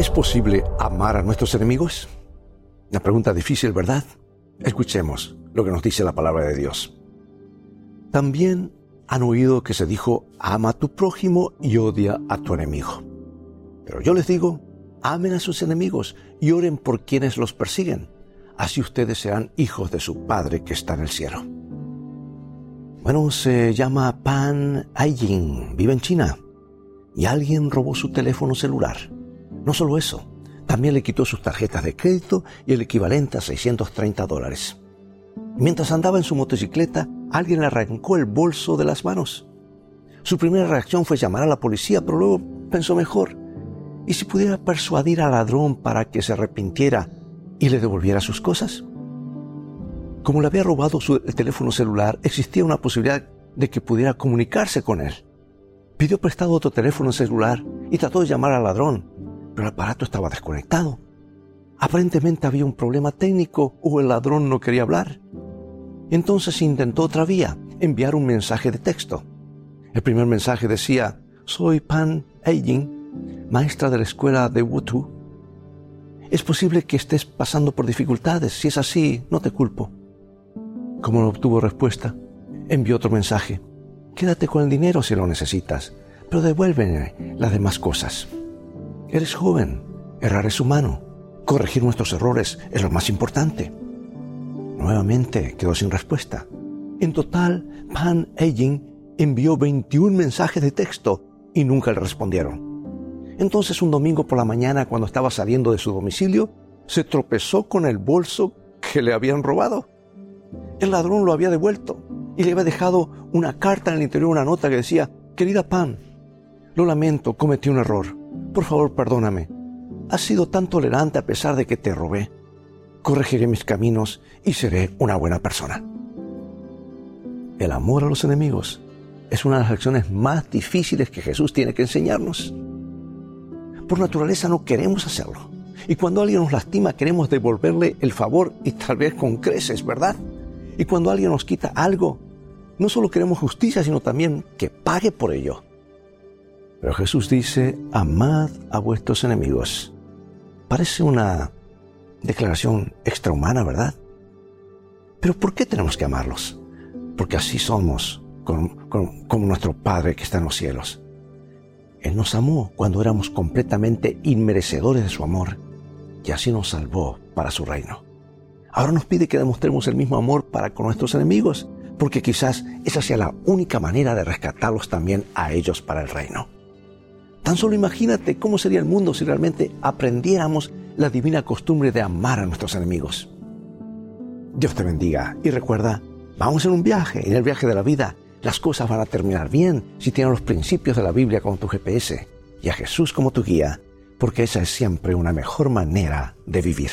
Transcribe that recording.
¿Es posible amar a nuestros enemigos? Una pregunta difícil, ¿verdad? Escuchemos lo que nos dice la palabra de Dios. También han oído que se dijo, ama a tu prójimo y odia a tu enemigo. Pero yo les digo, amen a sus enemigos y oren por quienes los persiguen. Así ustedes serán hijos de su Padre que está en el cielo. Bueno, se llama Pan Aijin, vive en China, y alguien robó su teléfono celular. No solo eso, también le quitó sus tarjetas de crédito y el equivalente a 630 dólares. Mientras andaba en su motocicleta, alguien le arrancó el bolso de las manos. Su primera reacción fue llamar a la policía, pero luego pensó mejor. ¿Y si pudiera persuadir al ladrón para que se arrepintiera y le devolviera sus cosas? Como le había robado su, el teléfono celular, existía una posibilidad de que pudiera comunicarse con él. Pidió prestado otro teléfono celular y trató de llamar al ladrón, pero el aparato estaba desconectado. Aparentemente había un problema técnico o el ladrón no quería hablar. Entonces intentó otra vía, enviar un mensaje de texto. El primer mensaje decía, soy Pan Eijing, maestra de la escuela de Wutu. Es posible que estés pasando por dificultades. Si es así, no te culpo. Como no obtuvo respuesta, envió otro mensaje. Quédate con el dinero si lo necesitas, pero devuélveme las demás cosas. Eres joven, errar es humano. Corregir nuestros errores es lo más importante. Nuevamente quedó sin respuesta. En total, Pan Eijing envió 21 mensajes de texto y nunca le respondieron. Entonces un domingo por la mañana, cuando estaba saliendo de su domicilio, se tropezó con el bolso que le habían robado. El ladrón lo había devuelto y le había dejado una carta en el interior, una nota que decía, querida Pan, lo lamento, cometí un error. Por favor, perdóname. Has sido tan tolerante a pesar de que te robé. Corregiré mis caminos y seré una buena persona. El amor a los enemigos es una de las lecciones más difíciles que Jesús tiene que enseñarnos. Por naturaleza no queremos hacerlo. Y cuando alguien nos lastima queremos devolverle el favor y tal vez con creces, ¿verdad? Y cuando alguien nos quita algo, no solo queremos justicia, sino también que pague por ello. Pero Jesús dice, amad a vuestros enemigos. Parece una declaración extrahumana, ¿verdad? Pero ¿por qué tenemos que amarlos? Porque así somos como nuestro Padre que está en los cielos. Él nos amó cuando éramos completamente inmerecedores de su amor y así nos salvó para su reino. Ahora nos pide que demostremos el mismo amor para con nuestros enemigos, porque quizás esa sea la única manera de rescatarlos también a ellos para el reino. Tan solo imagínate cómo sería el mundo si realmente aprendiéramos la divina costumbre de amar a nuestros enemigos. Dios te bendiga y recuerda, vamos en un viaje, en el viaje de la vida. Las cosas van a terminar bien si tienes los principios de la Biblia como tu GPS y a Jesús como tu guía, porque esa es siempre una mejor manera de vivir.